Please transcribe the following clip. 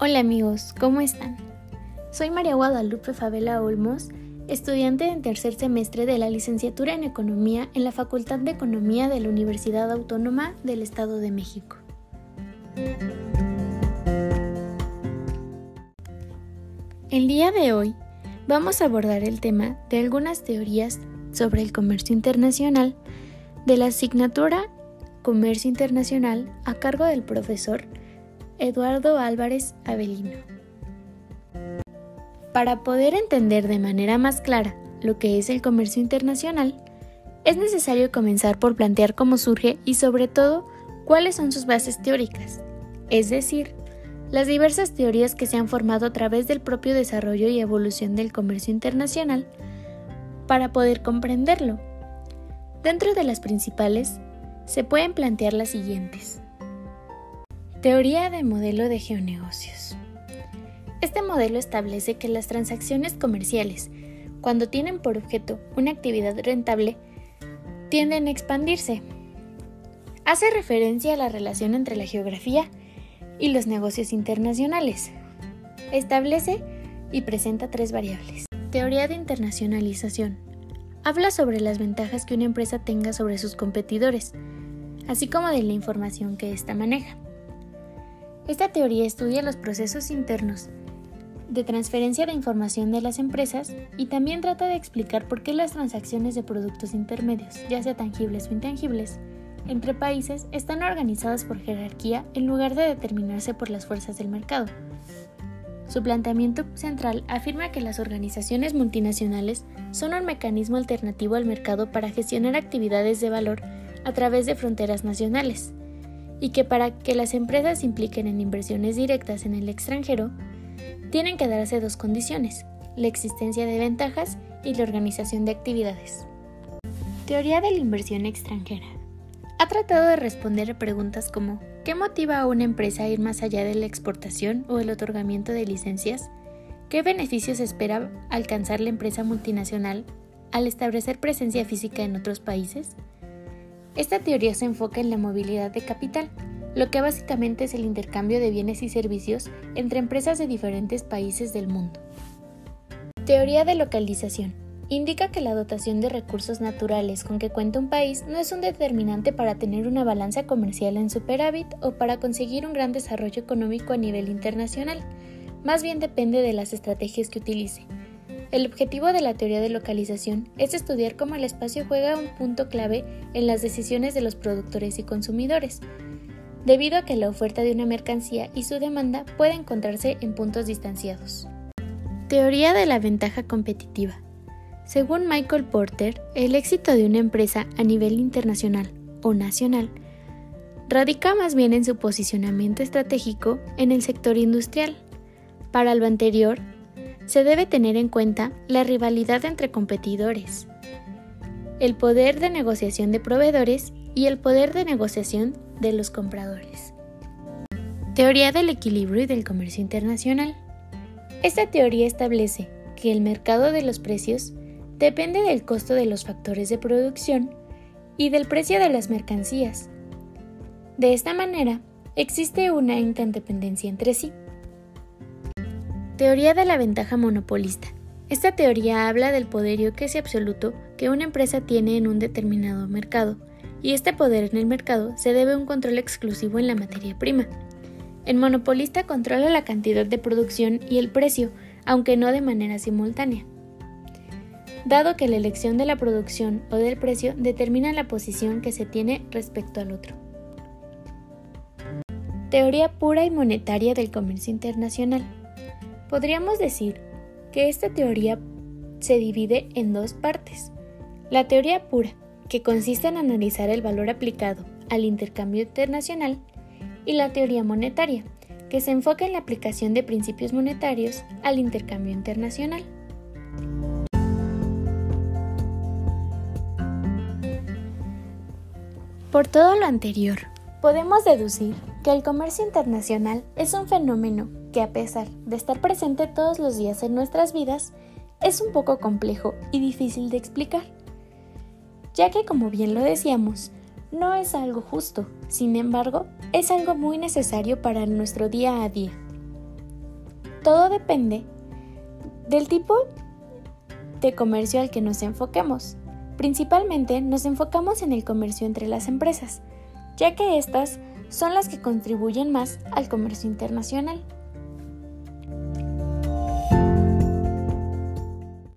Hola amigos, ¿cómo están? Soy María Guadalupe Favela Olmos, estudiante en tercer semestre de la licenciatura en Economía en la Facultad de Economía de la Universidad Autónoma del Estado de México. El día de hoy vamos a abordar el tema de algunas teorías sobre el comercio internacional de la asignatura Comercio Internacional a cargo del profesor Eduardo Álvarez Avelino. Para poder entender de manera más clara lo que es el comercio internacional, es necesario comenzar por plantear cómo surge y sobre todo cuáles son sus bases teóricas, es decir, las diversas teorías que se han formado a través del propio desarrollo y evolución del comercio internacional para poder comprenderlo. Dentro de las principales, se pueden plantear las siguientes. Teoría de modelo de geonegocios. Este modelo establece que las transacciones comerciales, cuando tienen por objeto una actividad rentable, tienden a expandirse. Hace referencia a la relación entre la geografía y los negocios internacionales. Establece y presenta tres variables. Teoría de internacionalización. Habla sobre las ventajas que una empresa tenga sobre sus competidores, así como de la información que ésta maneja. Esta teoría estudia los procesos internos de transferencia de información de las empresas y también trata de explicar por qué las transacciones de productos intermedios, ya sea tangibles o intangibles, entre países están organizadas por jerarquía en lugar de determinarse por las fuerzas del mercado. Su planteamiento central afirma que las organizaciones multinacionales son un mecanismo alternativo al mercado para gestionar actividades de valor a través de fronteras nacionales y que para que las empresas impliquen en inversiones directas en el extranjero, tienen que darse dos condiciones, la existencia de ventajas y la organización de actividades. Teoría de la inversión extranjera. Ha tratado de responder a preguntas como ¿qué motiva a una empresa a ir más allá de la exportación o el otorgamiento de licencias? ¿Qué beneficios espera alcanzar la empresa multinacional al establecer presencia física en otros países? Esta teoría se enfoca en la movilidad de capital, lo que básicamente es el intercambio de bienes y servicios entre empresas de diferentes países del mundo. Teoría de localización. Indica que la dotación de recursos naturales con que cuenta un país no es un determinante para tener una balanza comercial en superávit o para conseguir un gran desarrollo económico a nivel internacional. Más bien depende de las estrategias que utilice. El objetivo de la teoría de localización es estudiar cómo el espacio juega un punto clave en las decisiones de los productores y consumidores, debido a que la oferta de una mercancía y su demanda puede encontrarse en puntos distanciados. Teoría de la ventaja competitiva. Según Michael Porter, el éxito de una empresa a nivel internacional o nacional radica más bien en su posicionamiento estratégico en el sector industrial. Para lo anterior, se debe tener en cuenta la rivalidad entre competidores, el poder de negociación de proveedores y el poder de negociación de los compradores. Teoría del equilibrio y del comercio internacional. Esta teoría establece que el mercado de los precios depende del costo de los factores de producción y del precio de las mercancías. De esta manera, existe una interdependencia entre sí. Teoría de la ventaja monopolista. Esta teoría habla del poderío casi absoluto que una empresa tiene en un determinado mercado, y este poder en el mercado se debe a un control exclusivo en la materia prima. El monopolista controla la cantidad de producción y el precio, aunque no de manera simultánea. Dado que la elección de la producción o del precio determina la posición que se tiene respecto al otro. Teoría pura y monetaria del comercio internacional. Podríamos decir que esta teoría se divide en dos partes. La teoría pura, que consiste en analizar el valor aplicado al intercambio internacional, y la teoría monetaria, que se enfoca en la aplicación de principios monetarios al intercambio internacional. Por todo lo anterior, podemos deducir que el comercio internacional es un fenómeno que a pesar de estar presente todos los días en nuestras vidas, es un poco complejo y difícil de explicar, ya que como bien lo decíamos, no es algo justo, sin embargo, es algo muy necesario para nuestro día a día. Todo depende del tipo de comercio al que nos enfoquemos. Principalmente nos enfocamos en el comercio entre las empresas, ya que estas son las que contribuyen más al comercio internacional.